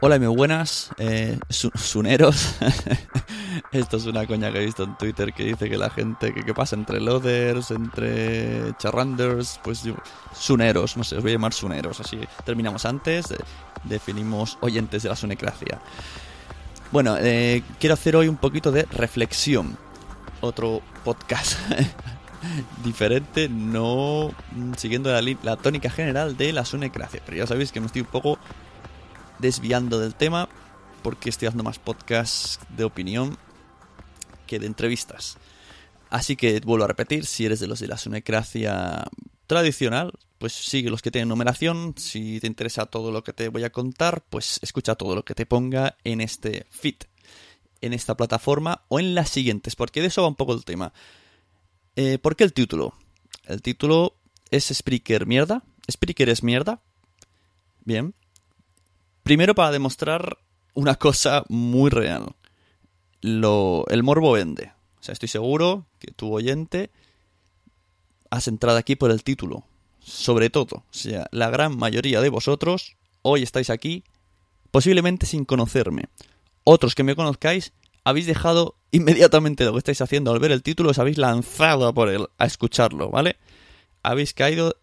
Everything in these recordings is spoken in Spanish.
Hola y muy buenas, eh, suneros. Esto es una coña que he visto en Twitter que dice que la gente, que, pasa entre loaders, entre charranders, pues suneros, no sé, os voy a llamar suneros. Así terminamos antes, definimos oyentes de la sunecracia. Bueno, eh, quiero hacer hoy un poquito de reflexión. Otro podcast diferente, no siguiendo la, la tónica general de la sunecracia. Pero ya sabéis que me estoy un poco desviando del tema porque estoy haciendo más podcasts de opinión que de entrevistas. Así que vuelvo a repetir, si eres de los de la sunecracia tradicional, pues sigue los que tienen numeración. Si te interesa todo lo que te voy a contar, pues escucha todo lo que te ponga en este feed, en esta plataforma o en las siguientes, porque de eso va un poco el tema. Eh, ¿Por qué el título? El título es Spreaker mierda. Spreaker es mierda. Bien. Primero para demostrar una cosa muy real. Lo, el morbo vende. O sea, estoy seguro que tu oyente has entrado aquí por el título. Sobre todo, o sea, la gran mayoría de vosotros hoy estáis aquí posiblemente sin conocerme. Otros que me conozcáis habéis dejado inmediatamente lo que estáis haciendo al ver el título, os habéis lanzado por él, a escucharlo, ¿vale? Habéis caído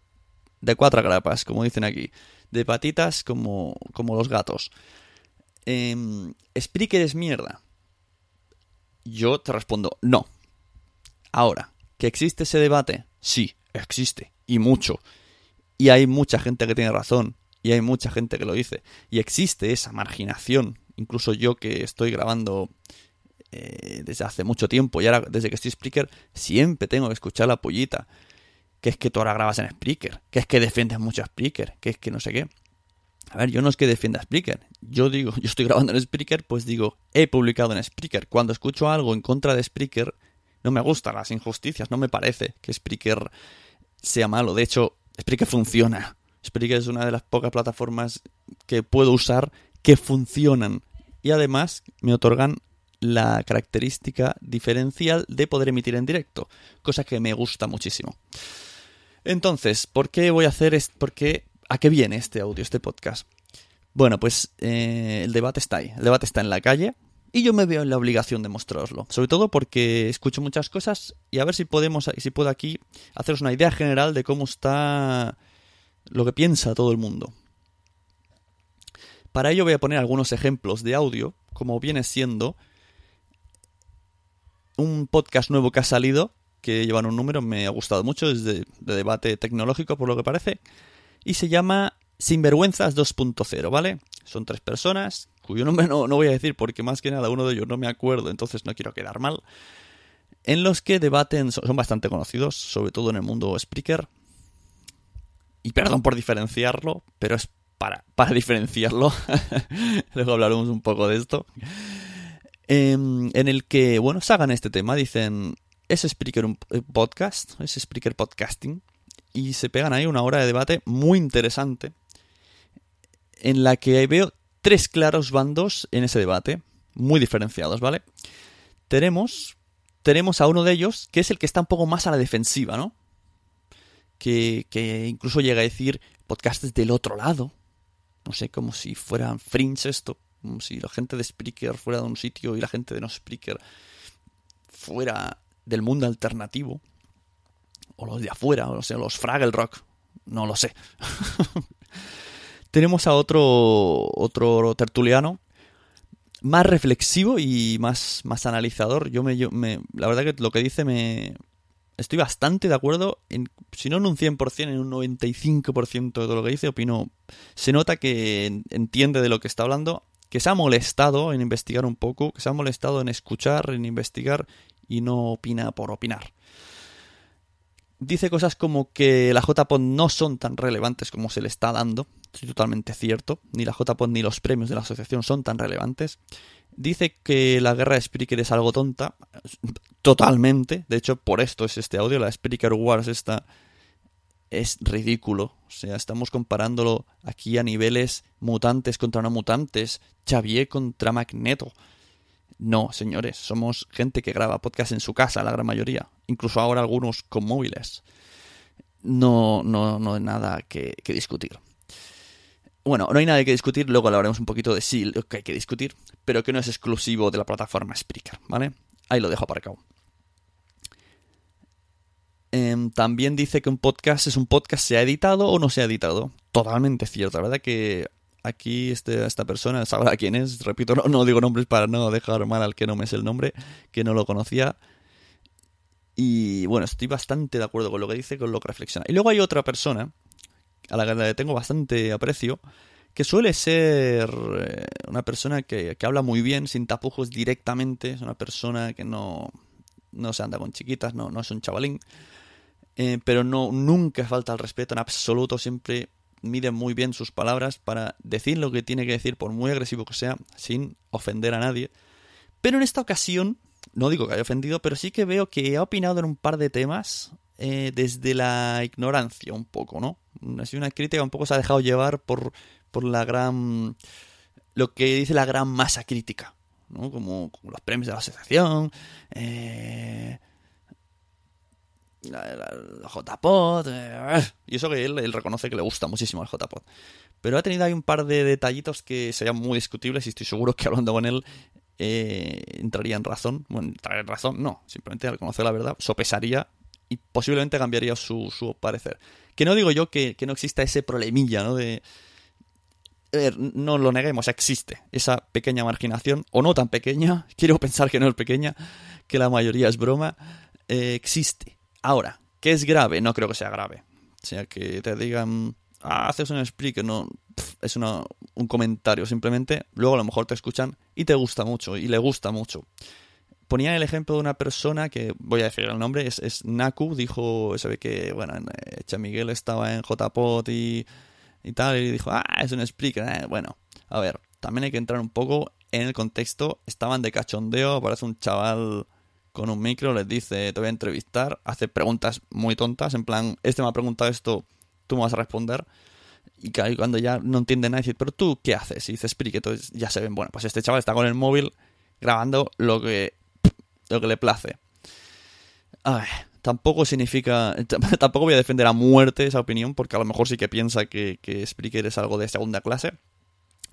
de cuatro grapas, como dicen aquí de patitas como, como los gatos. Eh, es mierda. Yo te respondo, no. Ahora, ¿que existe ese debate? Sí, existe. Y mucho. Y hay mucha gente que tiene razón. Y hay mucha gente que lo dice. Y existe esa marginación. Incluso yo que estoy grabando eh, desde hace mucho tiempo y ahora desde que estoy Spreaker, siempre tengo que escuchar la pollita que es que tú ahora grabas en Spreaker, que es que defiendes mucho a Spreaker, que es que no sé qué. A ver, yo no es que defienda Spreaker. Yo digo, yo estoy grabando en Spreaker, pues digo, he publicado en Spreaker. Cuando escucho algo en contra de Spreaker, no me gustan las injusticias, no me parece que Spreaker sea malo. De hecho, Spreaker funciona. Spreaker es una de las pocas plataformas que puedo usar que funcionan. Y además me otorgan la característica diferencial de poder emitir en directo, cosa que me gusta muchísimo. Entonces, ¿por qué voy a hacer esto? ¿Por qué? ¿A qué viene este audio, este podcast? Bueno, pues eh, el debate está ahí. El debate está en la calle. Y yo me veo en la obligación de mostraroslo. Sobre todo porque escucho muchas cosas y a ver si podemos, si puedo aquí haceros una idea general de cómo está lo que piensa todo el mundo. Para ello voy a poner algunos ejemplos de audio, como viene siendo un podcast nuevo que ha salido que llevan un número, me ha gustado mucho, es de, debate tecnológico por lo que parece, y se llama Sinvergüenzas 2.0, ¿vale? Son tres personas, cuyo nombre no, no voy a decir porque más que nada uno de ellos no me acuerdo, entonces no quiero quedar mal, en los que debaten, son, bastante conocidos, sobre todo en el mundo Spreaker, y perdón por diferenciarlo, pero es para, para diferenciarlo, luego hablaremos un poco de esto, em, en el que, bueno, se hagan este tema, dicen, es Spreaker un eh, podcast, es Spreaker podcasting, y se pegan ahí una hora de debate muy interesante, en la que veo tres claros bandos en ese debate, muy diferenciados, ¿vale? Tenemos, tenemos a uno de ellos, que es el que está un poco más a la defensiva, ¿no? Que, que incluso llega a decir podcasts del otro lado, no sé, como si fueran fringe esto, como si la gente de Spreaker fuera de un sitio y la gente de no Spreaker fuera del mundo alternativo, o los de afuera, o sea, los Fraggle Rock, no lo sé. Tenemos a otro, otro tertuliano más reflexivo y más, más analizador. Yo me, me, la verdad que lo que dice me... Estoy bastante de acuerdo, en, si no en un 100%, en un 95% de todo lo que dice, opino... Se nota que entiende de lo que está hablando, que se ha molestado en investigar un poco, que se ha molestado en escuchar, en investigar y no opina por opinar. Dice cosas como que la JPOD no son tan relevantes como se le está dando, es totalmente cierto, ni la JPOD ni los premios de la asociación son tan relevantes. Dice que la guerra de Spreaker es algo tonta, totalmente, de hecho por esto es este audio, la Spreaker Wars esta es ridículo, o sea, estamos comparándolo aquí a niveles mutantes contra no mutantes, Xavier contra Magneto, no, señores, somos gente que graba podcast en su casa, la gran mayoría. Incluso ahora algunos con móviles. No, no, no hay nada que, discutir. bueno, no hay nada que discutir, luego hablaremos un poquito de sí, lo que hay que discutir, pero que no es exclusivo de la plataforma Spreaker, ¿vale? Ahí lo dejo aparcado. Em, también dice que un podcast es un podcast, se ha editado o no se ha editado. Totalmente cierto, la verdad que aquí este, esta persona sabrá quién es. Repito, no, no, digo nombres para no dejar mal al que no me es el nombre, que no lo conocía. Y bueno, estoy bastante de acuerdo con lo que dice, con lo que reflexiona. Y luego hay otra persona, a la que le tengo bastante aprecio, que suele ser eh, una persona que, que habla muy bien, sin tapujos directamente. Es una persona que no, no se anda con chiquitas, no, no es un chavalín. Eh, pero no, nunca falta el respeto en absoluto, siempre mide muy bien sus palabras para decir lo que tiene que decir, por muy agresivo que sea, sin ofender a nadie. Pero en esta ocasión, no digo que haya ofendido, pero sí que veo que ha opinado en un par de temas eh, desde la ignorancia un poco, ¿no? Así una crítica un poco se ha dejado llevar por, por la gran... lo que dice la gran masa crítica, ¿no? Como, los premios de la asociación, eh, JPod. Eh, y eso que él, reconoce que le gusta muchísimo el JPod. Pero ha tenido ahí un par de detallitos que serían muy discutibles y estoy seguro que hablando con él eh, entraría en razón. Bueno, entraría en razón, no. Simplemente al conocer la verdad, sopesaría y posiblemente cambiaría su, su parecer. Que no digo yo que, no exista ese problemilla, ¿no? De. No lo neguemos, existe esa pequeña marginación, o no tan pequeña, quiero pensar que no es pequeña, que la mayoría es broma, eh, existe Ahora, ¿qué es grave? No creo que sea grave. O sea, que te digan, ah, haces un speak, no, es un comentario simplemente. Luego a lo mejor te escuchan y te gusta mucho, y le gusta mucho. Ponía el ejemplo de una persona que, voy a decir el nombre, es, Naku, dijo, se ve que, bueno, Echa Miguel estaba en JPOT y, y tal, y dijo, ah, es un speaker, eh, bueno, a ver, también hay que entrar un poco en el contexto, estaban de cachondeo, parece un chaval con un micro, les dice, te voy a entrevistar, hace preguntas muy tontas, en plan, este me ha preguntado esto, tú me vas a responder. Y cuando ya no entiende nada, dice, pero tú, ¿qué haces? Y dice, explique, entonces ya se ven, bueno, pues este chaval está con el móvil grabando lo que, lo que le place. Ay, tampoco significa, tampoco voy a defender a muerte esa opinión, porque a lo mejor sí que piensa que, que Spreaker es algo de segunda clase.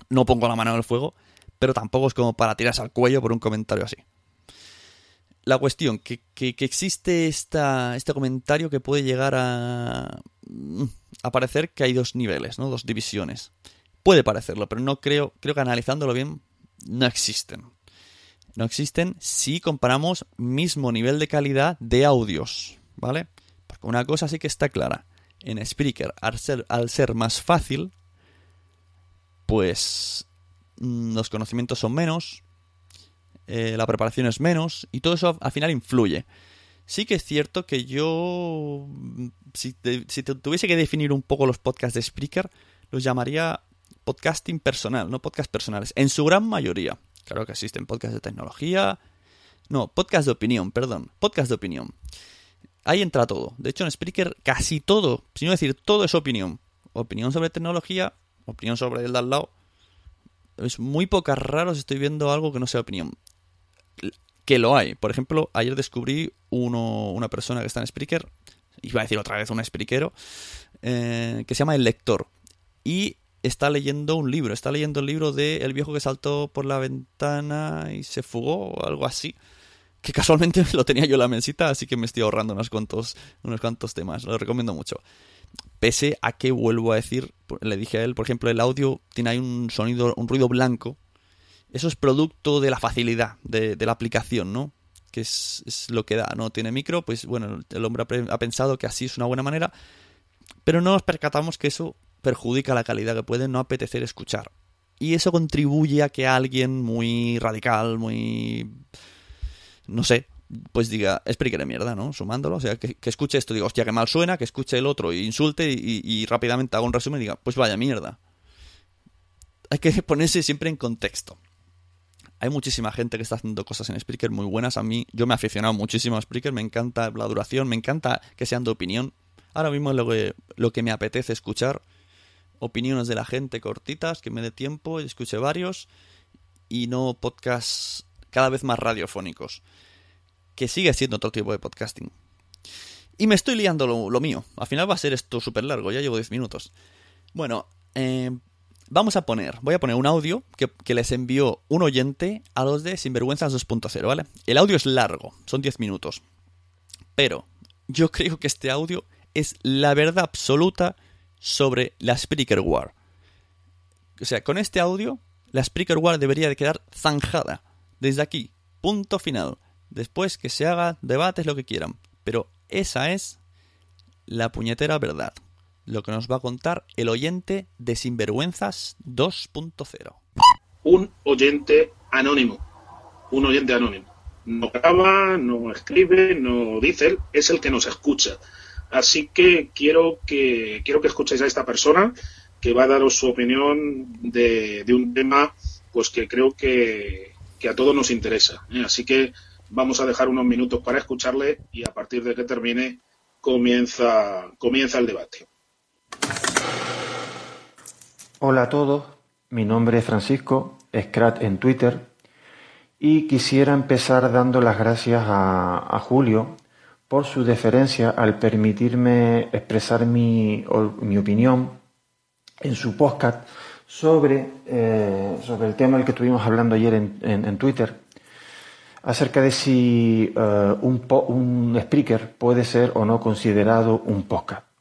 No pongo la mano en el fuego, pero tampoco es como para tirarse al cuello por un comentario así la cuestión, que, que, existe esta, este comentario que puede llegar a, mm, a parecer que hay dos niveles, ¿no? Dos divisiones. Puede parecerlo, pero no creo, creo que analizándolo bien, no existen. No existen si comparamos mismo nivel de calidad de audios, ¿vale? Porque una cosa sí que está clara. En Spreaker, al ser, al ser más fácil, pues mm, los conocimientos son menos, eh, la preparación es menos y todo eso al final influye. Sí que es cierto que yo, si, tuviese que definir un poco los podcasts de Spreaker, los llamaría podcasting personal, no podcast personales, en su gran mayoría. Claro que existen podcasts de tecnología, no, podcast de opinión, perdón, podcast de opinión. Ahí entra todo. De hecho, en Spreaker casi todo, si no decir todo es opinión. Opinión sobre tecnología, opinión sobre el de al lado. Es muy pocas raros estoy viendo algo que no sea opinión que lo hay. Por ejemplo, ayer descubrí uno, una persona que está en Spreaker, iba a decir otra vez un Spreakero, eh, que se llama El Lector. Y está leyendo un libro, está leyendo el libro de El viejo que saltó por la ventana y se fugó o algo así. Que casualmente lo tenía yo en la mesita, así que me estoy ahorrando unos cuantos, unos cuantos temas. Lo recomiendo mucho. Pese a que vuelvo a decir, le dije a él, por ejemplo, el audio tiene ahí un sonido, un ruido blanco eso es producto de la facilidad de, la aplicación, ¿no? Que es, lo que da, ¿no? Tiene micro, pues bueno, el hombre ha pensado que así es una buena manera, pero no nos percatamos que eso perjudica la calidad que puede no apetecer escuchar. Y eso contribuye a que alguien muy radical, muy... no sé, pues diga, explique de mierda, ¿no? Sumándolo, o sea, que, escuche esto, diga, hostia, que mal suena, que escuche el otro e insulte y, y rápidamente haga un resumen y diga, pues vaya mierda. Hay que ponerse siempre en contexto. Hay muchísima gente que está haciendo cosas en Spreaker muy buenas. A mí, yo me he aficionado muchísimo a Spreaker, me encanta la duración, me encanta que sean de opinión. Ahora mismo es lo que, lo que me apetece escuchar. Opiniones de la gente cortitas, que me dé tiempo, escuche varios. Y no podcasts cada vez más radiofónicos. Que sigue siendo otro tipo de podcasting. Y me estoy liando lo, mío. Al final va a ser esto súper largo, ya llevo 10 minutos. Bueno, eh, vamos a poner, voy a poner un audio que, que les envió un oyente a los de Sinvergüenzas 2.0, ¿vale? El audio es largo, son 10 minutos. Pero yo creo que este audio es la verdad absoluta sobre la Spreaker War. O sea, con este audio, la Spreaker War debería de quedar zanjada. Desde aquí, punto final. Después que se haga debates lo que quieran. Pero esa es la puñetera verdad. Lo que nos va a contar el oyente de Sinvergüenzas 2.0. Un oyente anónimo. Un oyente anónimo. No graba, no escribe, no dice, es el que nos escucha. Así que quiero que quiero que escuchéis a esta persona que va a daros su opinión de, un tema pues que creo que, a todos nos interesa. ¿eh? Así que vamos a dejar unos minutos para escucharle y a partir de que termine comienza, comienza el debate. Hola a todos, mi nombre es Francisco, Scrat en Twitter, y quisiera empezar dando las gracias a, Julio por su deferencia al permitirme expresar mi, opinión en su podcast sobre, eh, sobre el tema del que estuvimos hablando ayer en, Twitter, acerca de si eh, un, un speaker puede ser o no considerado un podcast.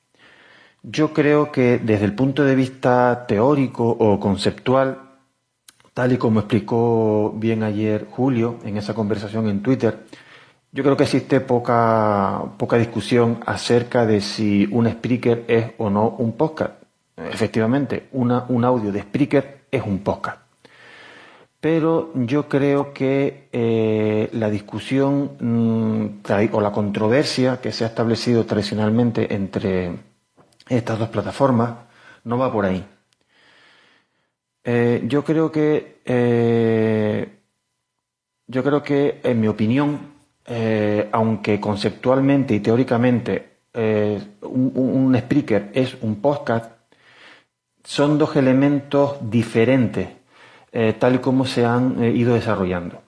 Yo creo que desde el punto de vista teórico o conceptual, tal y como explicó bien ayer Julio en esa conversación en Twitter, yo creo que existe poca, poca discusión acerca de si un speaker es o no un podcast. Efectivamente, un audio de speaker es un podcast. Pero yo creo que eh, la discusión mm, o la controversia que se ha establecido tradicionalmente entre estas dos plataformas no va por ahí. Eh, yo creo que eh, yo creo que en mi opinión, eh, aunque conceptualmente y teóricamente un, un, speaker es un podcast, son dos elementos diferentes, tal y como se han ido desarrollando.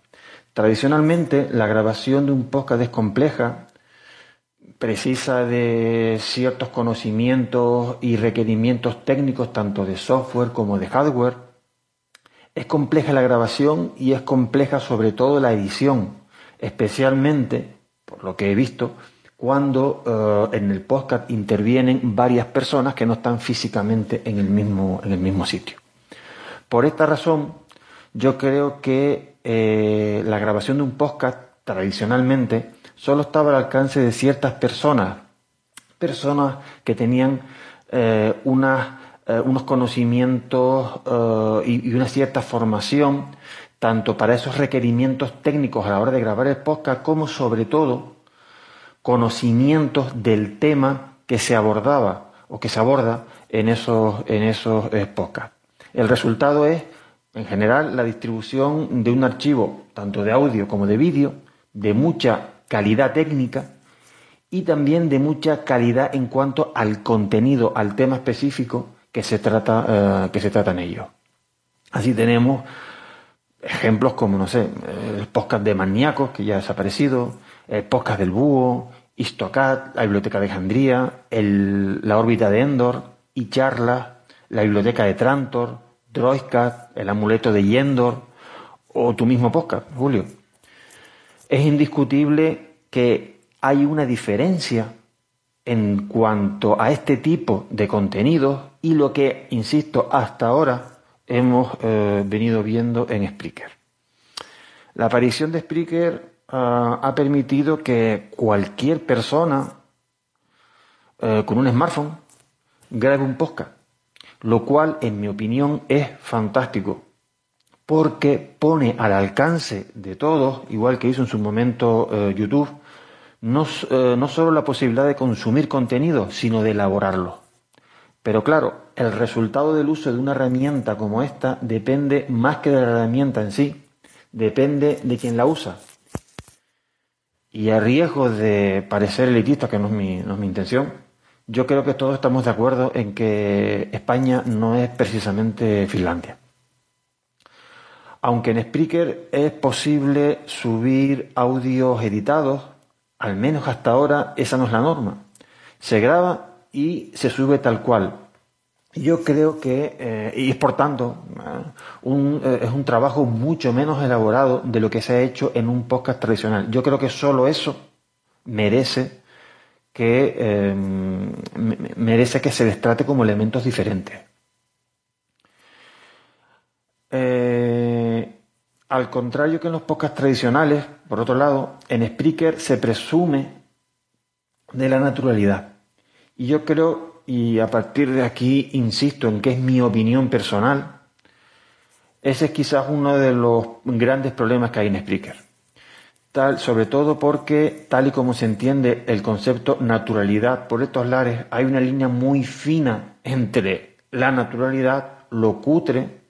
Tradicionalmente, la grabación de un podcast es compleja precisa de ciertos conocimientos y requerimientos técnicos tanto de software como de hardware. Es compleja la grabación y es compleja sobre todo la edición, especialmente, por lo que he visto, cuando eh, en el podcast intervienen varias personas que no están físicamente en el mismo, en el mismo sitio. Por esta razón, yo creo que eh, la grabación de un podcast tradicionalmente solo estaba al alcance de ciertas personas, personas que tenían eh, eh, unos conocimientos eh, y, una cierta formación, tanto para esos requerimientos técnicos a la hora de grabar el podcast, como sobre todo conocimientos del tema que se abordaba o que se aborda en esos, en esos podcasts. El resultado es, en general, la distribución de un archivo, tanto de audio como de vídeo, de mucha calidad técnica y también de mucha calidad en cuanto al contenido, al tema específico que se trata, eh, que se trata en ello. Así tenemos ejemplos como, no sé, el podcast de Maníacos, que ya ha desaparecido, el podcast del Búho, Histocat, la Biblioteca de Alejandría, la órbita de Endor, y Charla, la Biblioteca de Trantor, Droidcat, el amuleto de Yendor, o tu mismo podcast, Julio. Es indiscutible que hay una diferencia en cuanto a este tipo de contenidos y lo que, insisto, hasta ahora hemos eh, venido viendo en Spreaker. La aparición de Spreaker ah, ha permitido que cualquier persona eh, con un smartphone grabe un podcast, lo cual, en mi opinión, es fantástico porque pone al alcance de todos, igual que hizo en su momento eh, YouTube, no, eh, solo la posibilidad de consumir contenido, sino de elaborarlo. Pero claro, el resultado del uso de una herramienta como esta depende más que de la herramienta en sí, depende de quien la usa. Y a riesgo de parecer elitista, que no es mi, no es mi intención, yo creo que todos estamos de acuerdo en que España no es precisamente Finlandia. Aunque en Spreaker es posible subir audios editados, al menos hasta ahora esa no es la norma. Se graba y se sube tal cual. Yo creo que, eh, y es por tanto, un, es un trabajo mucho menos elaborado de lo que se ha hecho en un podcast tradicional. Yo creo que solo eso merece que merece que se les trate como elementos diferentes. Eh, al contrario que en los podcasts tradicionales, por otro lado, en Spreaker se presume de la naturalidad. Y yo creo, y a partir de aquí insisto en que es mi opinión personal, ese es quizás uno de los grandes problemas que hay en Spreaker. Tal, sobre todo porque, tal y como se entiende el concepto naturalidad por estos lares, hay una línea muy fina entre la naturalidad, lo cutre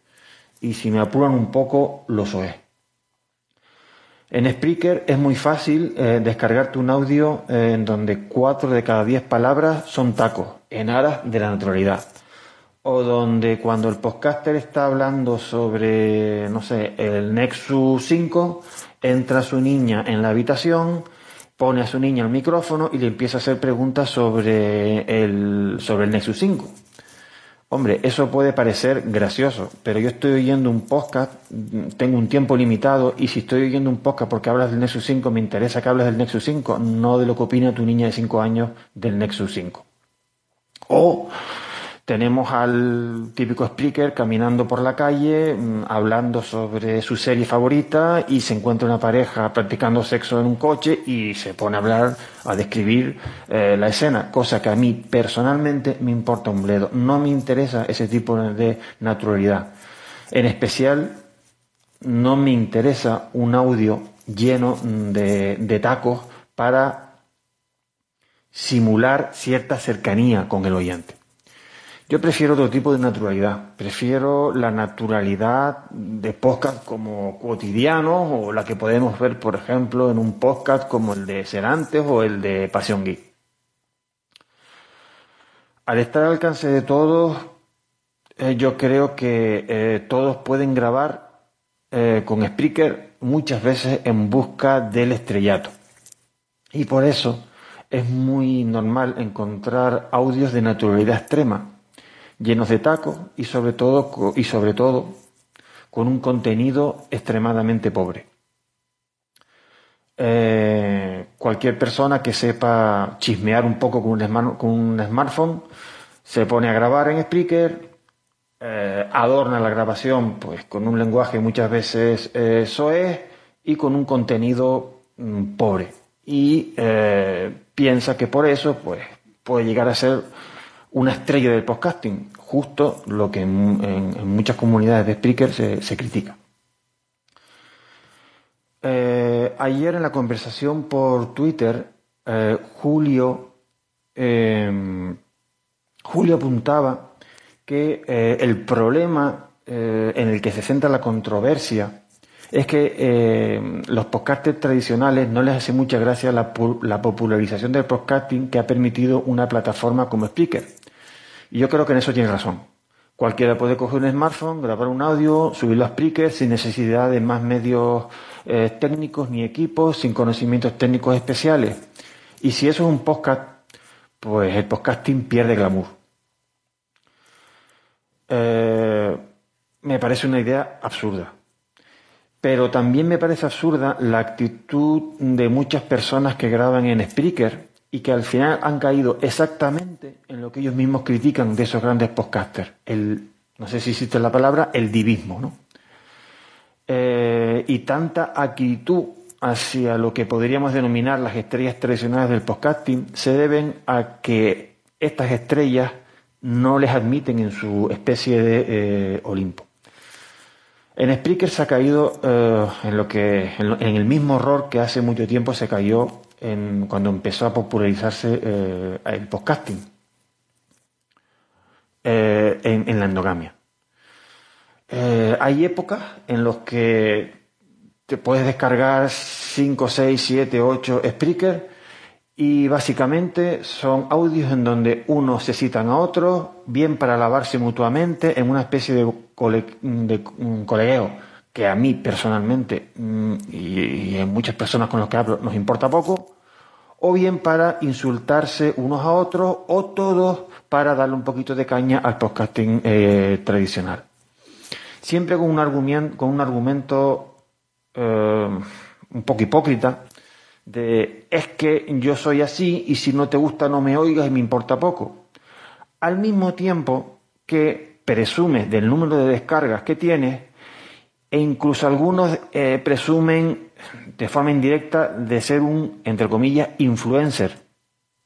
y si me apuran un poco, lo soy. En Spreaker es muy fácil eh, descargarte un audio eh, en donde cuatro de cada diez palabras son tacos, en aras de la naturalidad. O donde cuando el podcaster está hablando sobre, no sé, el Nexus 5, entra su niña en la habitación, pone a su niña el micrófono y le empieza a hacer preguntas sobre el, sobre el Nexus 5 Hombre, eso puede parecer gracioso, pero yo estoy oyendo un podcast, tengo un tiempo limitado y si estoy oyendo un podcast porque hablas del Nexus 5, me interesa que hables del Nexus 5, no de lo que opina tu niña de 5 años del Nexus 5. O tenemos al típico speaker caminando por la calle, mm, hablando sobre su serie favorita y se encuentra una pareja practicando sexo en un coche y se pone a hablar, a describir eh, la escena, cosa que a mí personalmente me importa un bledo. No me interesa ese tipo de naturalidad. En especial, no me interesa un audio lleno de, de tacos para simular cierta cercanía con el oyente. Yo prefiero otro tipo de naturalidad. Prefiero la naturalidad de podcast como cotidianos o la que podemos ver, por ejemplo, en un podcast como el de Serantes o el de Pasión Geek. Al estar al alcance de todos, eh, yo creo que eh, todos pueden grabar eh, con Spreaker muchas veces en busca del estrellato. Y por eso es muy normal encontrar audios de naturalidad extrema llenos de tacos y sobre todo, y sobre todo con un contenido extremadamente pobre. Eh, cualquier persona que sepa chismear un poco con un, smartphone se pone a grabar en Spreaker, eh, adorna la grabación pues con un lenguaje muchas veces eh, soez y con un contenido mm, pobre y piensa que por eso pues puede llegar a ser una estrella del podcasting, justo lo que en, muchas comunidades de speakers se, critica. Eh, ayer en la conversación por Twitter, eh, Julio, em, Julio apuntaba que eh, el problema en el que se centra la controversia es que los podcasters tradicionales no les hace mucha gracia la, la, popularización del podcasting que ha permitido una plataforma como Spreaker. Y yo creo que en eso tiene razón. Cualquiera puede coger un smartphone, grabar un audio, subirlo a Spreaker sin necesidad de más medios eh, técnicos ni equipos, sin conocimientos técnicos especiales. Y si eso es un podcast, pues el podcasting pierde glamour. Eh, me parece una idea absurda. Pero también me parece absurda la actitud de muchas personas que graban en Spreaker y que al final han caído exactamente en lo que ellos mismos critican de esos grandes podcasters. El, no sé si existe la palabra, el divismo, ¿no? Eh, y tanta actitud hacia lo que podríamos denominar las estrellas tradicionales del podcasting se deben a que estas estrellas no les admiten en su especie de eh, Olimpo. En Spreaker se ha caído eh, en lo que en, el mismo error que hace mucho tiempo se cayó cuando empezó a popularizarse eh, el podcasting eh, en, la endogamia. Eh, hay épocas en las que te puedes descargar 5, 6, 7, 8 speakers y básicamente son audios en donde unos se citan a otros, bien para alabarse mutuamente en una especie de, colegueo que a mí personalmente mm, y, y, en muchas personas con las que hablo nos importa poco, o bien para insultarse unos a otros, o todos para darle un poquito de caña al podcasting eh, tradicional. Siempre con un argumento, con un argumento eh, un poco hipócrita de es que yo soy así y si no te gusta no me oigas y me importa poco. Al mismo tiempo que presumes del número de descargas que tienes e incluso algunos eh, presumen de forma indirecta de ser un, entre comillas, influencer,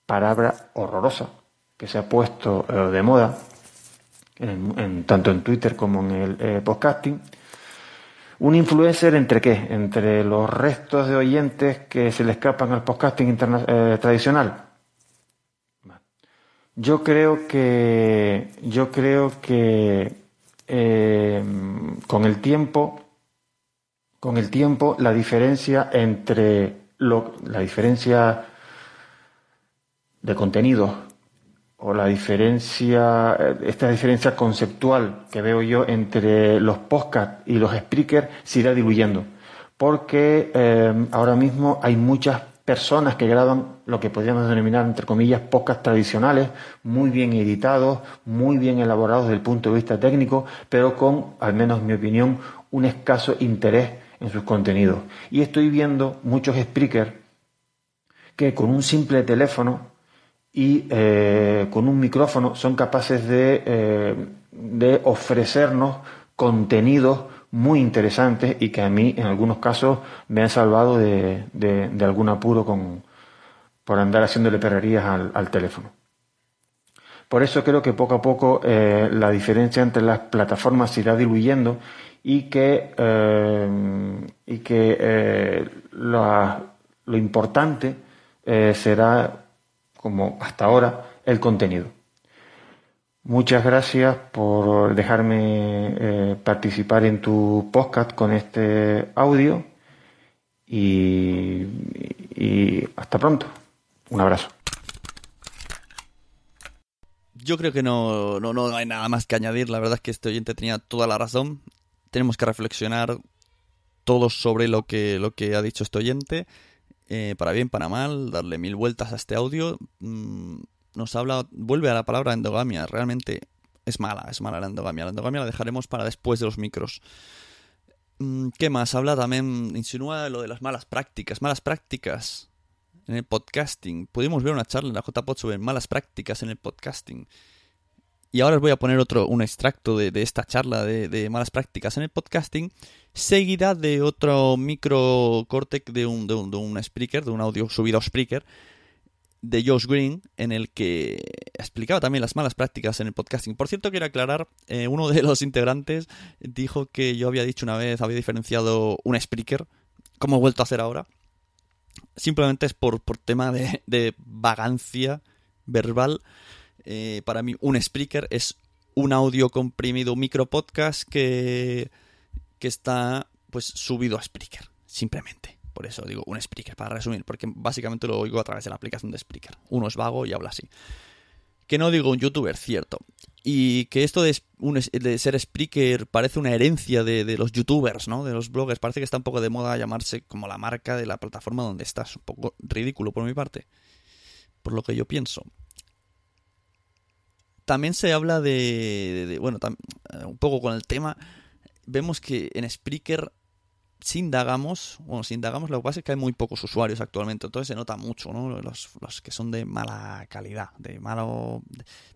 palabra horrorosa que se ha puesto eh, de moda, tanto en Twitter como en el eh, podcasting. Un influencer entre qué? Entre los restos de oyentes que se le escapan al podcasting eh, tradicional. Yo creo que yo creo que con el tiempo con el tiempo la diferencia entre lo, la diferencia de contenido o la diferencia, esta diferencia conceptual que veo yo entre los podcasts y los speakers se irá diluyendo. Porque eh, ahora mismo hay muchas personas que graban lo que podríamos denominar, entre comillas, podcasts tradicionales, muy bien editados, muy bien elaborados desde el punto de vista técnico, pero con, al menos en mi opinión, un escaso interés en sus contenidos. Y estoy viendo muchos speakers que con un simple teléfono y eh, con un micrófono son capaces de, eh, de ofrecernos contenidos muy interesantes y que a mí en algunos casos me han salvado de, de, algún apuro con, por andar haciéndole perrerías al, teléfono. Por eso creo que poco a poco eh, la diferencia entre las plataformas se irá diluyendo y que, eh, y que eh, lo, importante será, como hasta ahora, el contenido. Muchas gracias por dejarme participar en tu podcast con este audio y hasta pronto. Un abrazo. Yo creo que no, no, no, hay nada más que añadir. La verdad es que este oyente tenía toda la razón tenemos que reflexionar todos sobre lo que, lo que ha dicho este oyente, eh, para bien, para mal, darle mil vueltas a este audio. Mm, nos habla, vuelve a la palabra endogamia, realmente es mala, es mala la endogamia. La endogamia la dejaremos para después de los micros. Mm, ¿Qué más? Habla también, insinúa lo de las malas prácticas. Malas prácticas en el podcasting. Pudimos ver una charla en la JPod sobre malas prácticas en el podcasting. Y ahora os voy a poner otro, un extracto de, esta charla de, malas prácticas en el podcasting, seguida de otro micro corte de un, de un, de un Spreaker, de un audio subido a Spreaker, de Josh Green, en el que explicaba también las malas prácticas en el podcasting. Por cierto, quiero aclarar, eh, uno de los integrantes dijo que yo había dicho una vez, había diferenciado un Spreaker, como he vuelto a hacer ahora. Simplemente es por, por tema de, de vagancia verbal eh, para mí un Spreaker es un audio comprimido, micro podcast que, que está pues subido a Spreaker, simplemente. Por eso digo un Spreaker, para resumir, porque básicamente lo oigo a través de la aplicación de Spreaker. Uno es vago y habla así. Que no digo un youtuber, cierto. Y que esto de, ser Spreaker parece una herencia de, de, los youtubers, ¿no? De los bloggers. Parece que está un poco de moda llamarse como la marca de la plataforma donde estás. Un poco ridículo por mi parte. Por lo que yo pienso también se habla de, bueno, eh, un poco con el tema, vemos que en Spreaker si indagamos, bueno, si indagamos, lo que pasa es que hay muy pocos usuarios actualmente, entonces se nota mucho, ¿no? Los, que son de mala calidad, de malo,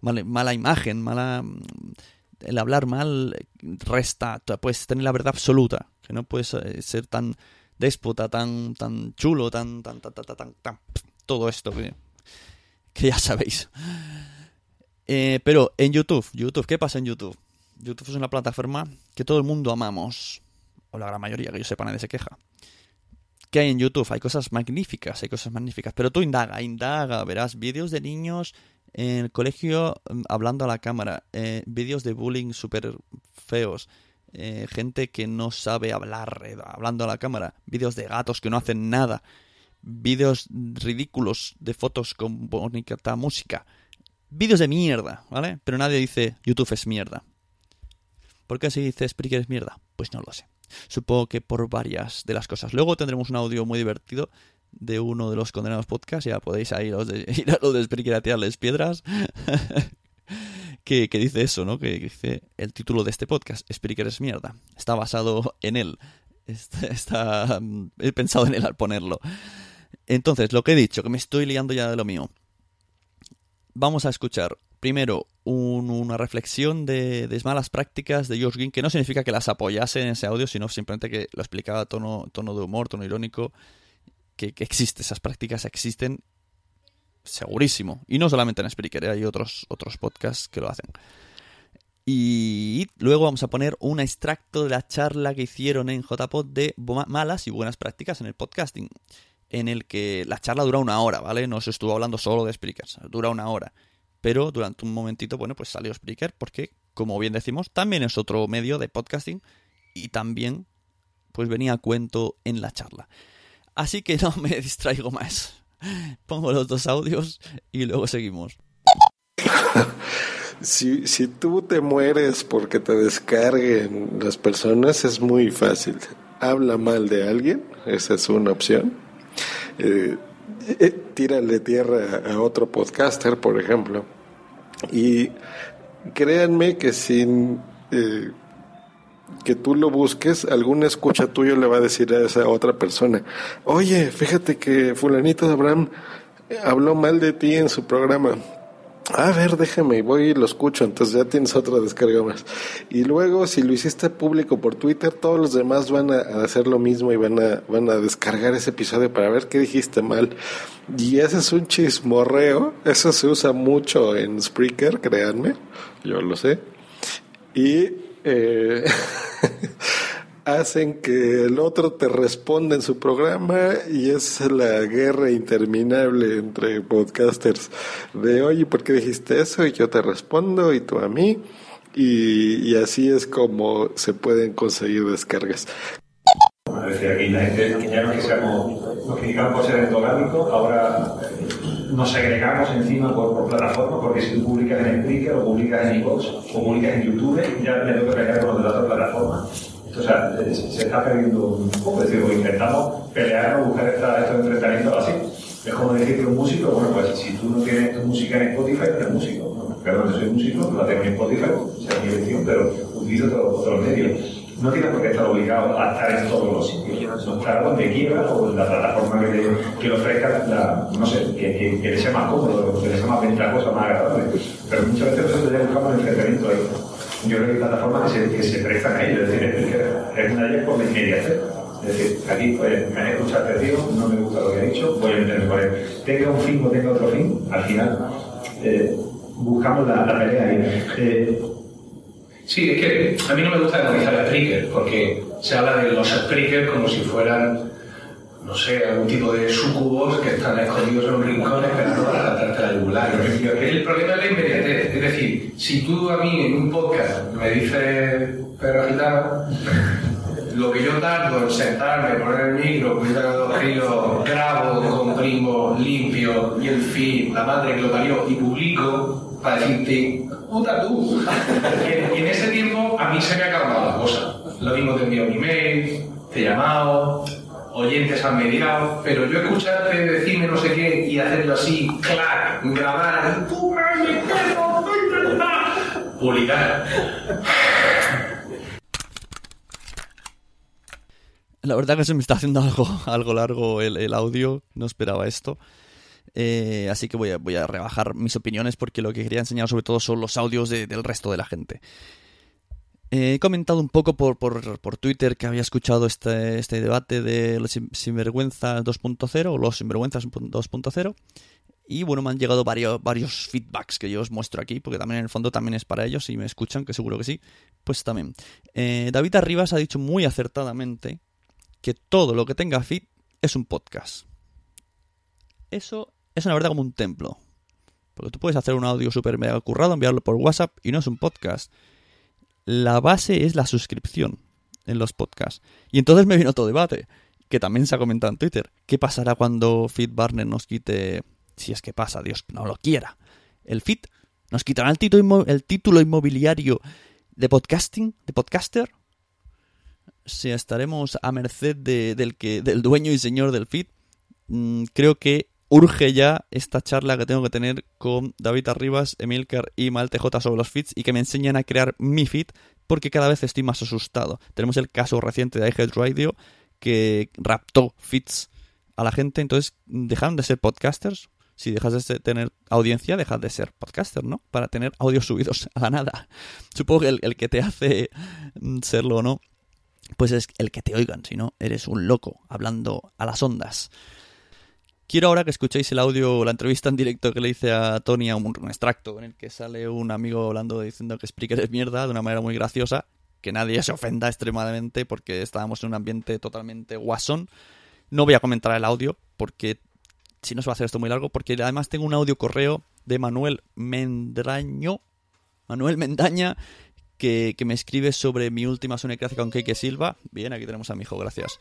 mala, imagen, mala... El hablar mal resta, puedes tener la verdad absoluta, que no puedes eh, ser tan déspota, tan, tan chulo, tan, tan, tan, tan, tan, todo esto que, que ya sabéis. Eh, pero en YouTube, YouTube, ¿qué pasa en YouTube? YouTube es una plataforma que todo el mundo amamos, o la gran mayoría, que yo sepa, nadie se queja. ¿Qué hay en YouTube? Hay cosas magníficas, hay cosas magníficas, pero tú indaga, indaga, verás vídeos de niños en el colegio mm, hablando a la cámara, eh, vídeos de bullying súper feos, eh, gente que no sabe hablar hablando a la cámara, vídeos de gatos que no hacen nada, vídeos ridículos de fotos con bonita música, vídeos de mierda, ¿vale? Pero nadie dice YouTube es mierda. ¿Por qué se dice Spreaker es mierda? Pues no lo sé. Supongo que por varias de las cosas. Luego tendremos un audio muy divertido de uno de los condenados podcasts, ya podéis ahí ir a los de a tirarles piedras. que, dice eso, ¿no? Que, dice el título de este podcast, Spreaker es mierda. Está basado en él. Está, he pensado en él al ponerlo. Entonces, lo que he dicho, que me estoy liando ya de lo mío. Vamos a escuchar primero una reflexión de, malas prácticas de George Ginn, que no significa que las apoyase en ese audio, sino simplemente que lo explicaba a tono, tono de humor, tono irónico, que, que esas prácticas existen segurísimo. Y no solamente en Spreaker, ¿eh? hay otros, otros podcasts que lo hacen. Y luego vamos a poner un extracto de la charla que hicieron en JPod de malas y buenas prácticas en el podcasting, en el que la charla dura una hora, ¿vale? No se estuvo hablando solo de Spreakers, dura una hora. Pero durante un momentito, bueno, pues salió Spreaker porque, como bien decimos, también es otro medio de podcasting y también, pues venía a cuento en la charla. Así que no me distraigo más. Pongo los dos audios y luego seguimos. Si, si tú te mueres porque te descarguen las personas, es muy fácil. Habla mal de alguien, esa es una opción. Eh, eh, tírale tierra a otro podcaster, por ejemplo. Y créanme que sin eh, que tú lo busques, alguna escucha tuyo le va a decir a esa otra persona, oye, fíjate que fulanito de Abraham habló mal de ti en su programa. A ver, déjame, voy y lo escucho, entonces ya tienes otra descarga más. Y luego, si lo hiciste público por Twitter, todos los demás van a, hacer lo mismo y van a, van a descargar ese episodio para ver qué dijiste mal. Y ese es un chismorreo, eso se usa mucho en Spreaker, créanme, yo lo sé. Y eh, hacen que el otro te responda en su programa y es la guerra interminable entre podcasters de oye, ¿por qué dijiste eso? Y yo te respondo y tú a mí y, así es como se pueden conseguir descargas. aquí la gente ya no es que seamos, nos criticamos por ser endogámicos, ahora nos agregamos encima por, por plataformas, porque si tú publicas en Spreaker o publicas en iVoox o publicas en YouTube, ya te tengo que con los de las otras plataformas. O sea, se está perdiendo un poco, es decir, intentamos pelearnos, buscar estos enfrentamientos así. Es como decir que un músico, bueno, pues si tú no tienes tu música en Spotify, no eres músico. ¿no? Perdón, soy músico, la tengo en Spotify, sea mi elección, pero utilizo otros otro medios no tienes por qué estar obligado a estar en todos los sitios. No estar donde quieras o en la plataforma que, le, que ofrezca, la, no sé, que, que, le sea más cómodo, que le sea más ventajosa, más agradable. Pero muchas veces nosotros ya buscamos el enfrentamiento ahí. Yo creo que hay plataformas que se, que se prestan a ello, es decir, es de ellas por inmediatez. Es decir, aquí pues, me han escuchado este tío, no me gusta lo que ha dicho, voy a entender por él. Tenga un fin o tenga otro fin, al final eh, buscamos la, pelea ahí. Eh, Sí, es que a mí no me gusta demonizar a Spreaker, porque se habla de los Spreaker como si fueran, no sé, algún tipo de sucubos que están escondidos en un rincón esperando para tratarte la yugular. El problema es la inmediatez. Es decir, si tú a mí en un podcast me dices perro gitano, lo que yo tardo en sentarme, poner el micro, cuidar kilos, grabo, comprimo, limpio, y el fin, la madre que lo parió, y publico para decirte puta tú. y, en, ese tiempo a mí se me ha acabado la cosa. Lo mismo te envío un email, te he llamado, oyentes han mediado, pero yo escucharte decirme no sé qué y hacerlo así, clac, grabar, publicar. La verdad que se me está haciendo algo, algo largo el, el audio, no esperaba esto. Eh, así que voy a, voy a rebajar mis opiniones porque lo que quería enseñar sobre todo son los audios del resto de la gente. He comentado un poco por, por, Twitter que había escuchado este, este debate de los Sinvergüenzas 2.0 o los Sinvergüenzas 2.0 y bueno, me han llegado varios, varios feedbacks que yo os muestro aquí, porque también en el fondo también es para ellos, si me escuchan, que seguro que sí, pues también. Eh, David Arribas ha dicho muy acertadamente que todo lo que tenga feed es un podcast. Eso es una verdad como un templo. Porque tú puedes hacer un audio súper mega currado, enviarlo por WhatsApp y no es un podcast. La base es la suscripción en los podcasts. Y entonces me vino otro debate, que también se ha comentado en Twitter. ¿Qué pasará cuando FeedBurner nos quite, si es que pasa, Dios no lo quiera, el feed? ¿Nos quitará el título, inmobiliario de podcasting, de podcaster? Si estaremos a merced del, del dueño y señor del feed mm, creo que urge ya esta charla que tengo que tener con David Arribas, Emilcar y Malte J sobre los feeds y que me enseñen a crear mi feed porque cada vez estoy más asustado. Tenemos el caso reciente de iHead Radio que raptó feeds a la gente, entonces dejaron de ser podcasters. Si dejas de tener audiencia, dejas de ser podcaster, ¿no? Para tener audios subidos a la nada. Supongo que el, el que te hace mm, serlo o no, pues es el que te oigan, si no, eres un loco hablando a las ondas. Quiero ahora que escuchéis el audio, la entrevista en directo que le hice a Tony, a un, extracto en el que sale un amigo hablando diciendo que Spreaker es mierda de una manera muy graciosa, que nadie se ofenda extremadamente porque estábamos en un ambiente totalmente guasón. No voy a comentar el audio porque si no se va a hacer esto muy largo, porque además tengo un audio correo de Manuel Mendraño, Manuel Mendaña, que, me escribe sobre mi última Sunecracia con Keike Silva. Bien, aquí tenemos a mi hijo, gracias.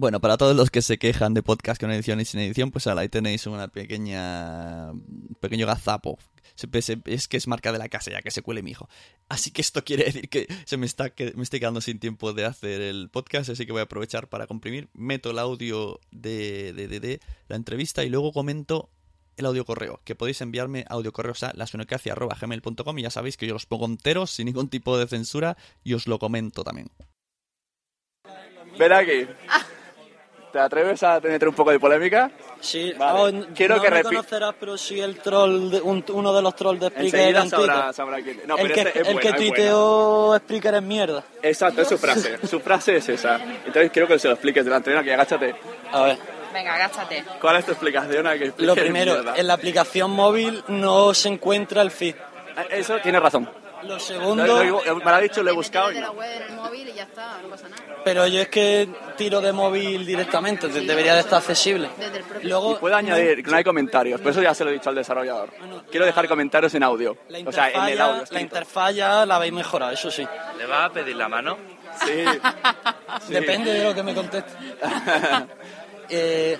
Bueno, para todos los que se quejan de podcast con edición y sin edición, pues ahora ahí tenéis una pequeña. un pequeño gazapo. Es que es marca de la casa ya que se cuele mi hijo. Así que esto quiere decir que se me está que me estoy quedando sin tiempo de hacer el podcast, así que voy a aprovechar para comprimir. Meto el audio de, de, de- de la entrevista y luego comento el audio correo, que podéis enviarme audio correos a lasunocracia.gmail.com y ya sabéis que yo los pongo enteros sin ningún tipo de censura y os lo comento también. Ven aquí. ¿Te atreves a meter un poco de polémica? Sí, Vale. oh, Quiero no que me conocerás, pero sí el troll, de- un- uno de los trolls de Spreaker en sabrá, Twitter. sabrá quién. No, el pero que, este es el buena, que tuiteó Spreaker es mierda. Exacto, es su frase. Su frase es esa. Entonces quiero que se lo expliques delante de una que agáchate. A ver, Venga, agáchate. ¿Cuál es tu explicación a que lo primero, en la aplicación móvil no se encuentra el feed. Eh, Eso tiene razón. Lo segundo, lo- lo- me lo ha dicho, lo he buscado y de la no. web en el móvil y ya está, no pasa nada. pero yo es que tiro de móvil directamente, de- debería de estar accesible. Desde el propio- Luego, Y puedo añadir que no hay comentarios, pero eso ya se lo he dicho al desarrollador. Quiero dejar comentarios en audio. la O sea, interfaz, en el audio. la interfaz ya la habéis mejorado, eso sí. ¿Le vas a pedir la mano? Sí. Sí. Depende de lo que me conteste. Eh,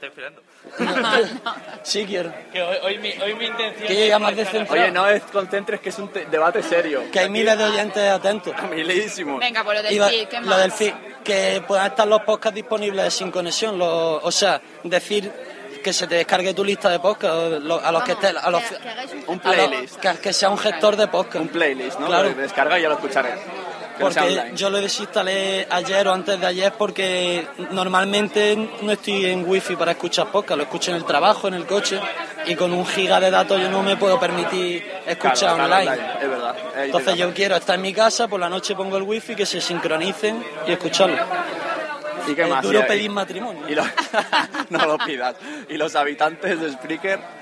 Estoy esperando. sí quiero. Que hoy, hoy, mi, hoy mi intención Que llega más descentrado. Oye, no es concentres que es un te- debate serio. Que hay miles de oyentes atentos. Milísimos. Venga, pues lo del ¿qué lo más? del feed, que puedan estar los podcasts disponibles sin conexión, lo- o sea, decir que se te descargue tu lista de podcasts lo- a los que Vamos, esté, a los, que, que un, Un a los- playlist. que, que sea un gestor de podcast. Un playlist, ¿no? Claro. Lo descarga y ya lo escucharé. Que no sea Porque online. yo lo desinstalé ayer o antes de ayer porque normalmente no estoy en wifi para escuchar podcast, lo escucho en el trabajo, en el coche y con un giga de datos yo no me puedo permitir escuchar Claro, claro, online. Es verdad. Entonces yo quiero estar en mi casa, por la noche pongo el wifi, que se sincronicen y escucharlo. ¿Y qué Es más? duro pedir matrimonio. y lo- no lo pidas. Y los habitantes de Spreaker.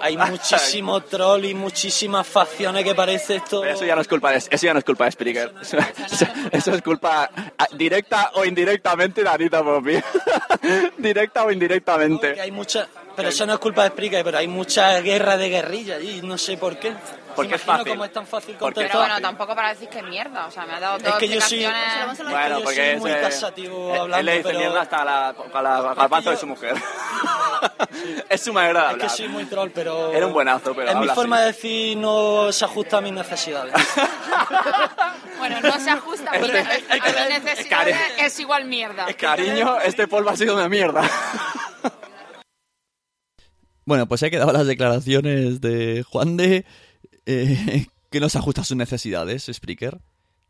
Hay muchísimo troll y muchísimas facciones que parece esto... Pero eso ya no es culpa de, eso ya no es culpa de Spreaker. Eso, eso- eso es culpa directa o indirectamente de Anita Poppy. directa o indirectamente. hay mucha... Pero eso no es culpa de Spreaker, pero hay mucha guerra de guerrilla y no sé por qué. Porque es fácil. cómo es tan fácil Porque es Pero bueno, tampoco para decir que es mierda. O sea, me ha dado Es todas que yo soy-. Bueno, porque es, muy eh, tasativo él- hablando, él le dice pero- mierda hasta la, a la, a la panza de yo- su mujer. es su manera de Es hablar. que soy muy troll, pero... Era un buenazo, pero Es mi forma así. de decir no se ajusta a mis necesidades. Bueno, no se ajusta a Este- mis necesidades, es igual mierda. Cariño, este polvo ha sido de mierda. Bueno, pues he quedado las declaraciones de Juan de eh, que no se ajusta a sus necesidades, Spreaker.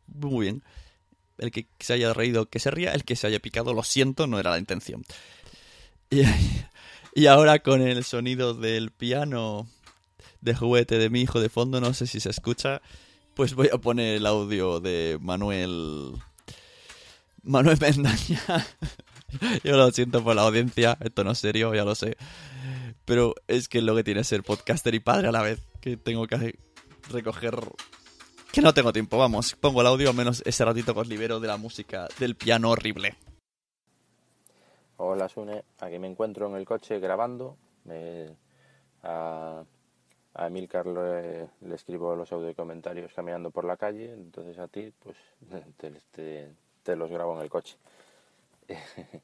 Muy bien. El que se haya reído, que se ría. El que se haya picado, lo siento, no era la intención. Y, ahora con el sonido del piano de juguete de mi hijo de fondo, no sé si se escucha, pues voy a poner el audio de Manuel... Manuel Mendaña. Yo lo siento por la audiencia, esto no es serio, ya lo sé. Pero es que lo que tiene ser podcaster y padre a la vez. Que tengo que recoger. Que no tengo tiempo, vamos. Pongo el audio, menos ese ratito que os libero de la música del piano horrible. Hola Sune, aquí me encuentro en el coche grabando. Me- a, a Emilcar le, le escribo los audio comentarios caminando por la calle, entonces a ti pues te, te- los grabo en el coche.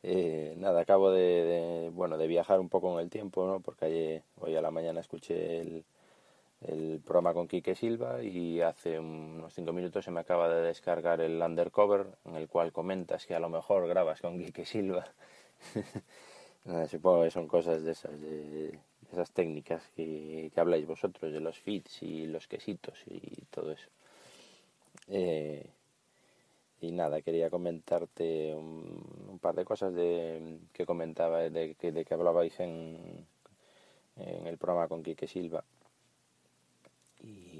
Eh, nada, acabo de, de, bueno, de viajar un poco en el tiempo, ¿no? Porque ayer, hoy a la mañana escuché el, el programa con Quique Silva y hace unos cinco minutos se me acaba de descargar el Undercover en el cual comentas que a lo mejor grabas con Quique Silva. Supongo que son cosas de esas, de, esas técnicas que, que, habláis vosotros, de los feeds y los quesitos y todo eso. Eh, y nada, quería comentarte un, par de cosas de, que comentaba, de, de que hablabais en, en el programa con Quique Silva y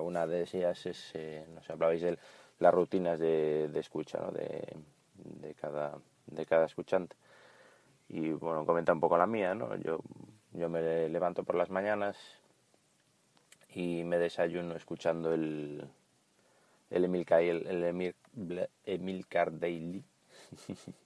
una de ellas es, eh, no hablabais de las rutinas de, de escucha, ¿no? De, de, cada, de cada escuchante. Y bueno, comenta un poco la mía, ¿no? Yo, yo me levanto por las mañanas y me desayuno escuchando el, el Emilcar, el, Emil, Emilcar Daily.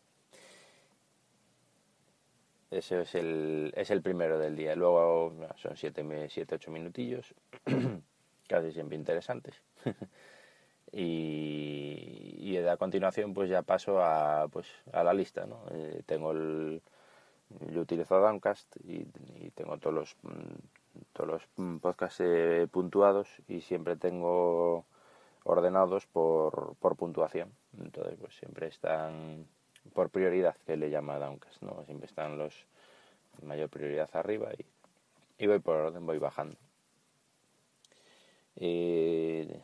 Ese es el, es el primero del día. Luego son 7, siete, 8 minutillos, casi siempre interesantes. y, y, a continuación pues ya paso a, pues, a la lista. ¿no? Eh, tengo el, yo utilizo Downcast y, y tengo todos los, todos los podcasts eh, puntuados y siempre tengo ordenados por, por puntuación. Entonces pues siempre están por prioridad que le llama Downcast, ¿no? Siempre están los mayor prioridad arriba y, y voy por orden, voy bajando. Eh,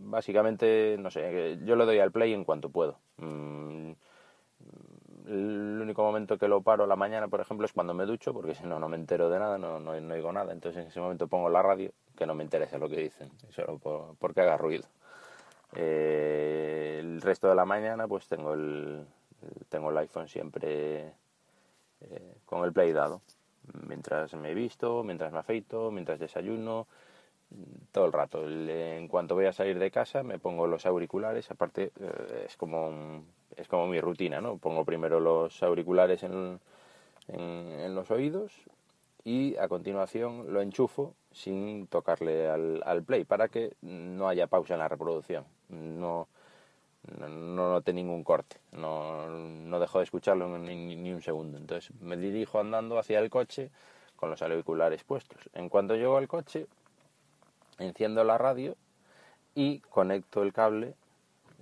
básicamente, no sé, yo le doy al play en cuanto puedo. Mm, el único momento que lo paro la mañana, por ejemplo, es cuando me ducho, porque si no, no me entero de nada, no, no, no oigo nada. Entonces en ese momento pongo la radio, que no me interesa lo que dicen, solo por, porque haga ruido. Eh, el resto de la mañana pues tengo el, tengo el iPhone siempre eh, con el play dado. Mientras me visto, mientras me afeito, mientras desayuno, todo el rato. En cuanto voy a salir de casa me pongo los auriculares, aparte eh, es como es como mi rutina, ¿no? Pongo primero los auriculares en, en, en los oídos y a continuación lo enchufo sin tocarle al, al, play para que no haya pausa en la reproducción. No, no, no note ningún corte, no, no dejo de escucharlo ni, un segundo. Entonces me dirijo andando hacia el coche con los auriculares puestos. En cuanto llego al coche, enciendo la radio y conecto el cable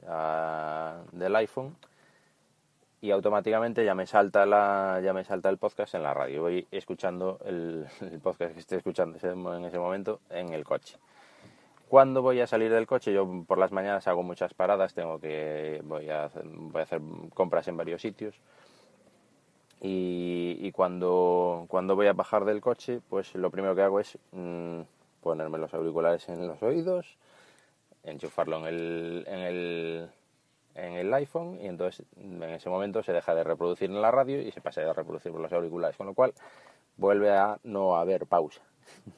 a, del iPhone y automáticamente ya me salta la ya me salta el podcast en la radio voy escuchando el, el podcast que estoy escuchando en ese momento en el coche cuando voy a salir del coche yo por las mañanas hago muchas paradas tengo que voy a voy a hacer compras en varios sitios y, y cuando cuando voy a bajar del coche pues lo primero que hago es mmm, ponerme los auriculares en los oídos enchufarlo en el, en el en el iPhone y entonces en ese momento se deja de reproducir en la radio y se pasa a reproducir por los auriculares, con lo cual vuelve a no haber pausa.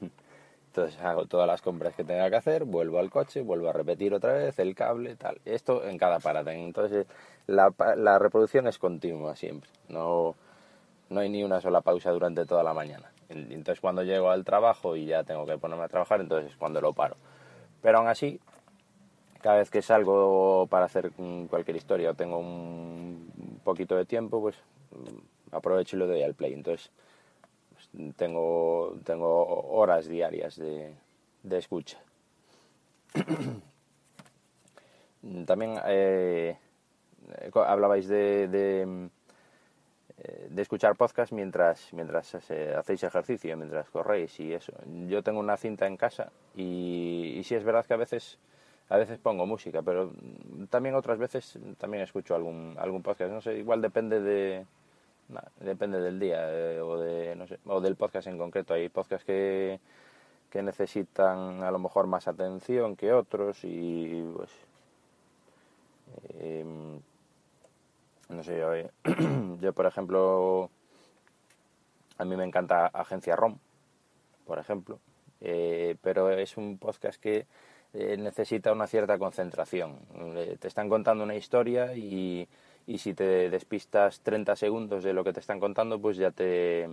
Entonces hago todas las compras que tenga que hacer, vuelvo al coche, vuelvo a repetir otra vez el cable, tal. Esto en cada parada. Entonces la, la reproducción es continua siempre. No, no hay ni una sola pausa durante toda la mañana. Entonces cuando llego al trabajo y ya tengo que ponerme a trabajar, entonces es cuando lo paro. Pero aún así, cada vez que salgo para hacer cualquier historia o tengo un poquito de tiempo, pues aprovecho y lo doy al play. Entonces tengo, tengo horas diarias de, de escucha. También eh, hablabais de, de, de, escuchar podcast mientras, mientras hacéis ejercicio, mientras corréis y eso. Yo tengo una cinta en casa y, y sí es verdad que a veces a veces pongo música, pero también otras veces también escucho algún, algún podcast. No sé, igual depende de depende del día eh, o, de, no sé, o del podcast en concreto. Hay podcasts que, que necesitan a lo mejor más atención que otros y pues eh, no sé yo, yo por ejemplo a mí me encanta Agencia ROM por ejemplo eh, pero es un podcast que eh, necesita una cierta concentración. Te están contando una historia y, y, si te despistas 30 segundos de lo que te están contando, pues ya te,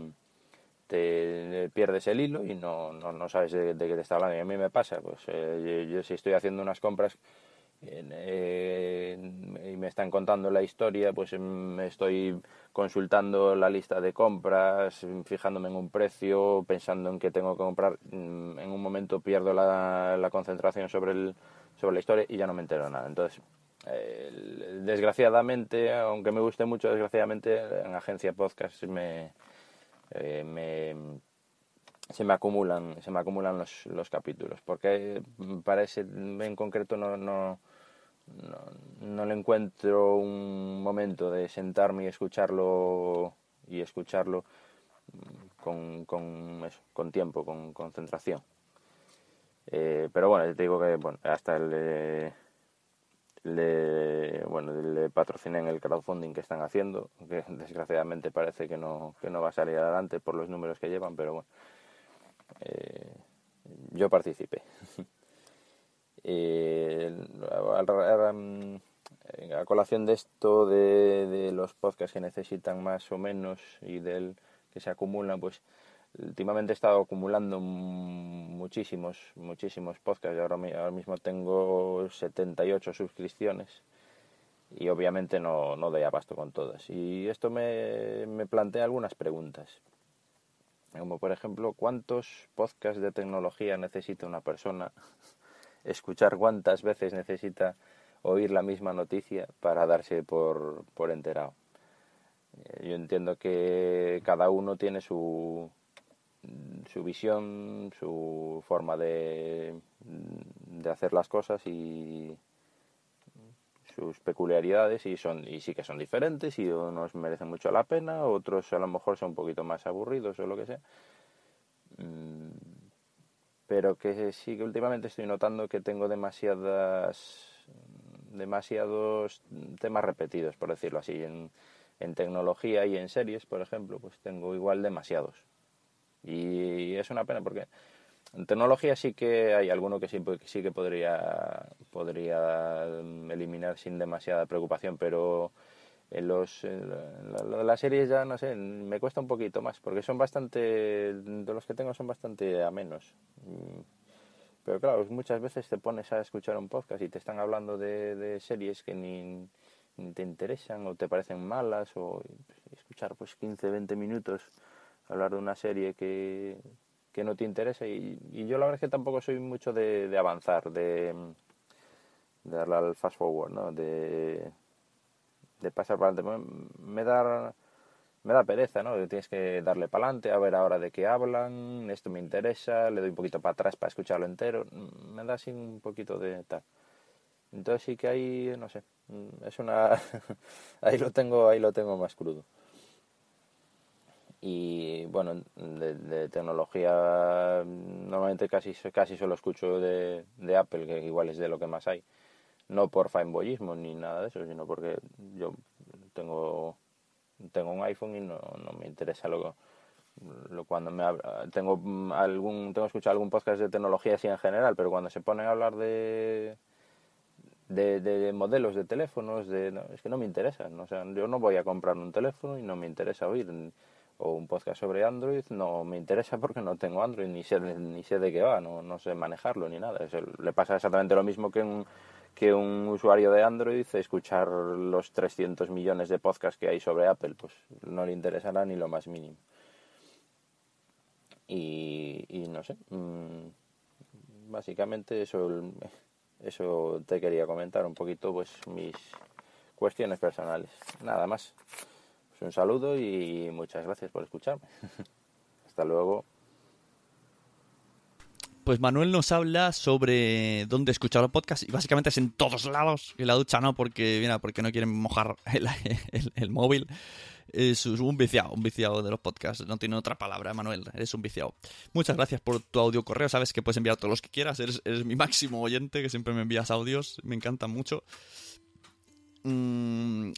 pierdes el hilo y no, no, no sabes de, qué te está hablando. Y a mí me pasa, pues eh, yo, yo, si estoy haciendo unas compras eh, y me están contando la historia, pues me estoy consultando la lista de compras, fijándome en un precio, pensando en qué tengo que comprar. Mm, En un momento pierdo la, la concentración sobre, el, sobre la historia y ya no me entero nada. Entonces, eh, desgraciadamente, aunque me guste mucho, desgraciadamente en agencia podcast me, eh, me se me acumulan se me acumulan los, los capítulos porque para ese en concreto no, no no, no le encuentro un momento de sentarme y escucharlo y escucharlo con, con, con tiempo, con concentración. Eh, pero bueno, te digo que bueno, hasta le, le, bueno, le patrociné en el crowdfunding que están haciendo, que desgraciadamente parece que no, que no va a salir adelante por los números que llevan, pero bueno, eh, yo participé. Eh, a colación de esto de, de, los podcasts que necesitan más o menos y del que se acumulan, pues últimamente he estado acumulando muchísimos, muchísimos podcasts. Ahora, ahora mismo tengo 78 suscripciones y obviamente no, no doy abasto con todas. Y esto me, me plantea algunas preguntas. Como por ejemplo, ¿cuántos podcasts de tecnología necesita una persona escuchar cuántas veces necesita oír la misma noticia para darse por, por enterado. Yo entiendo que cada uno tiene su, su visión, su forma de, de hacer las cosas y sus peculiaridades y son y sí que son diferentes y unos merecen mucho la pena, otros a lo mejor son un poquito más aburridos o lo que sea pero que sí que últimamente estoy notando que tengo demasiadas demasiados temas repetidos, por decirlo así, en, en tecnología y en series, por ejemplo, pues tengo igual demasiados. Y es una pena porque en tecnología sí que hay alguno que sí, que podría, podría eliminar sin demasiada preocupación, pero en los en la, las series ya no sé me cuesta un poquito más porque son bastante de los que tengo son bastante a menos pero claro muchas veces te pones a escuchar un podcast y te están hablando de, de series que ni, ni, te interesan o te parecen malas o escuchar pues 15 20 minutos hablar de una serie que, que no te interesa y, yo la verdad es que tampoco soy mucho de, de avanzar de, de darle al fast forward no de de pasar para adelante. Me da, me da pereza, ¿no? Tienes que darle para adelante, a ver ahora de qué hablan, esto me interesa, le doy un poquito para atrás para escucharlo entero. Me da así un poquito de tal. Entonces sí que ahí, no sé, es una... ahí lo tengo, ahí lo tengo más crudo. Y bueno, de, tecnología normalmente casi, casi solo escucho de, de Apple, que igual es de lo que más hay. No por fanboyismo ni nada de eso, sino porque yo tengo tengo un iPhone y no, no me interesa lo, lo cuando me tengo algún tengo escuchado algún podcast de tecnología así en general, pero cuando se ponen a hablar de de, de modelos de teléfonos, de no, es que no me interesa, o sea, yo no voy a comprar un teléfono y no me interesa oír o un podcast sobre Android, no me interesa porque no tengo Android ni sé ni sé de qué va, no, no sé manejarlo ni nada. Eso, le pasa exactamente lo mismo que un que un usuario de Android escuchar los 300 millones de podcasts que hay sobre Apple, pues no le interesará ni lo más mínimo. Y, y no sé, mmm, básicamente eso, eso te quería comentar un poquito, pues mis cuestiones personales. Nada más. Pues un saludo y muchas gracias por escucharme. Hasta luego. Pues Manuel nos habla sobre dónde escuchar los podcasts y básicamente es en todos lados. En la ducha no, porque, mira, porque no quieren mojar el, el, el móvil. Es un viciado, un viciado de los podcasts. No tiene otra palabra, Manuel. Eres un viciado. Muchas gracias por tu audio correo. Sabes que puedes enviar todos los que quieras. Eres, eres mi máximo oyente, que siempre me envías audios. Me encantan mucho. Mm,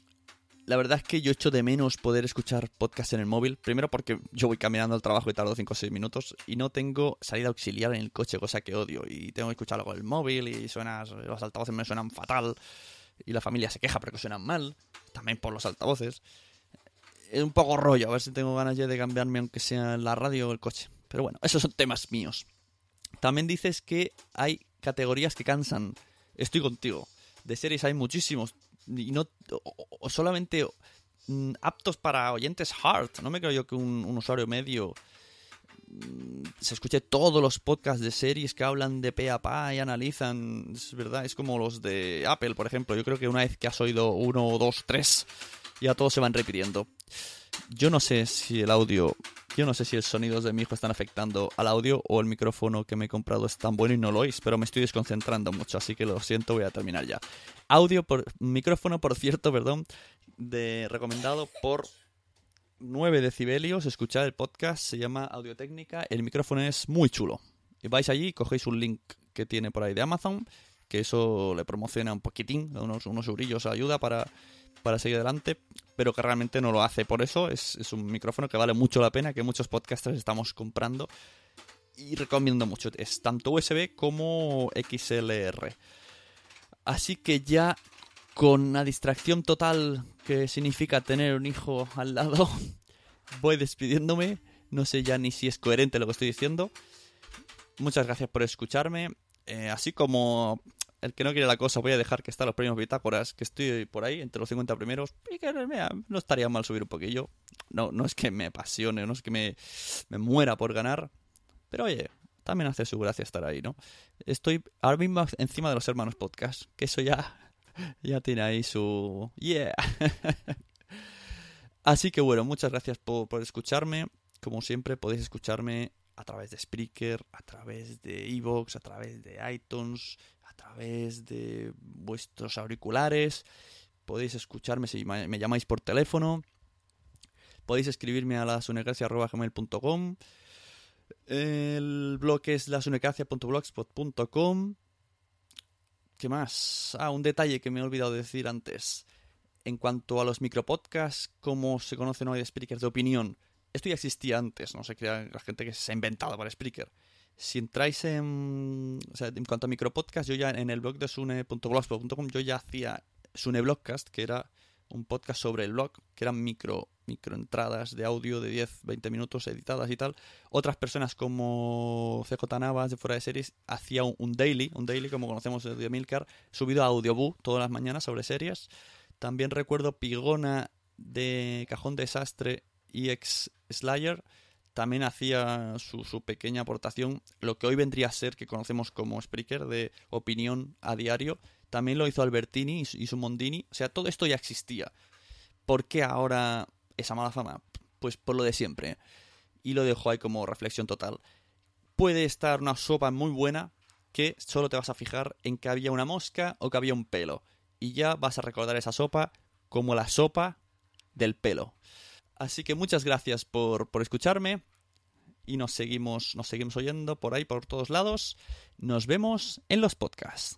la verdad es que yo echo de menos poder escuchar podcast en el móvil. Primero porque yo voy caminando al trabajo y tardo 5 o 6 minutos y no tengo salida auxiliar en el coche, cosa que odio. Y tengo que escucharlo con el móvil y suena, los altavoces me suenan fatal. Y la familia se queja porque suenan mal. También por los altavoces. Es un poco rollo, a ver si tengo ganas ya de cambiarme aunque sea la radio o el coche. Pero bueno, esos son temas míos. También dices que hay categorías que cansan. Estoy contigo. de series hay muchísimos. Y no solamente mm, aptos para oyentes hard. No me creo yo que un, un usuario medio mm, se escuche todos los podcasts de series que hablan de pe a pa y analizan. Es verdad, es como los de Apple, por ejemplo. Yo creo que una vez que has oído uno, dos, tres, ya todos se van repitiendo. Yo no sé si el audio, yo no sé si los sonidos de mi hijo están afectando al audio o el micrófono que me he comprado es tan bueno y no lo oís, pero me estoy desconcentrando mucho, así que lo siento, voy a terminar ya. Audio por micrófono, por cierto, perdón, de recomendado por 9 decibelios, escuchar el podcast, se llama Audio Técnica, el micrófono es muy chulo. Y vais allí, cogéis un link que tiene por ahí de Amazon, que eso le promociona un poquitín, unos, unos eurillos ayuda para, para seguir adelante, pero que realmente no lo hace. Por eso es, un micrófono que vale mucho la pena, que muchos podcasters estamos comprando y recomiendo mucho. Es tanto USB como XLR. Así que ya con la distracción total que significa tener un hijo al lado, voy despidiéndome. No sé ya ni si es coherente lo que estoy diciendo. Muchas gracias por escucharme. Eh, así como el que no quiere la cosa, voy a dejar que están los premios bitácoras, que estoy por ahí, entre los 50 primeros. Y que no estaría mal subir un poquillo. No, no es que me apasione, no es que me, me muera por ganar. Pero oye, también hace su gracia estar ahí, ¿no? Estoy ahora mismo encima de los hermanos podcast, que eso ya, ya tiene ahí su... Yeah. Así que bueno, muchas gracias por, por escucharme. Como siempre, podéis escucharme a través de Spreaker, a través de Evox, a través de iTunes, a través de vuestros auriculares. Podéis escucharme si me llamáis por teléfono. Podéis escribirme a lasunegracia.gmail.com El blog es lasunegracia.blogspot.com ¿Qué más? Ah, un detalle que me he olvidado de decir antes. En cuanto a los micropodcasts, como se conocen hoy de Spreaker de opinión, esto ya existía antes, no se crea la gente que se ha inventado para Spreaker. Si entráis en, o sea, en cuanto a micropodcast, yo ya en el blog de sune.blogspot.com yo ya hacía Sune Blogcast, que era un podcast sobre el blog, que eran micro, micro entradas de audio de 10, 20 minutos editadas y tal. Otras personas como CJ Navas de Fuera de Series hacía un, daily, un daily como conocemos de Milcar, subido a Audioboo todas las mañanas sobre series. También recuerdo Pigona de Cajón Desastre y ex Slayer. También hacía su, pequeña aportación, lo que hoy vendría a ser, que conocemos como Spreaker, de opinión a diario. También lo hizo Albertini y su, y su Mondini. O sea, todo esto ya existía. ¿Por qué ahora esa mala fama? Pues por lo de siempre. Y lo dejo ahí como reflexión total. Puede estar una sopa muy buena que solo te vas a fijar en que había una mosca o que había un pelo. Y ya vas a recordar esa sopa como la sopa del pelo. Así que muchas gracias por, por escucharme. Y nos seguimos, nos seguimos oyendo por ahí, por todos lados. Nos vemos en los podcasts.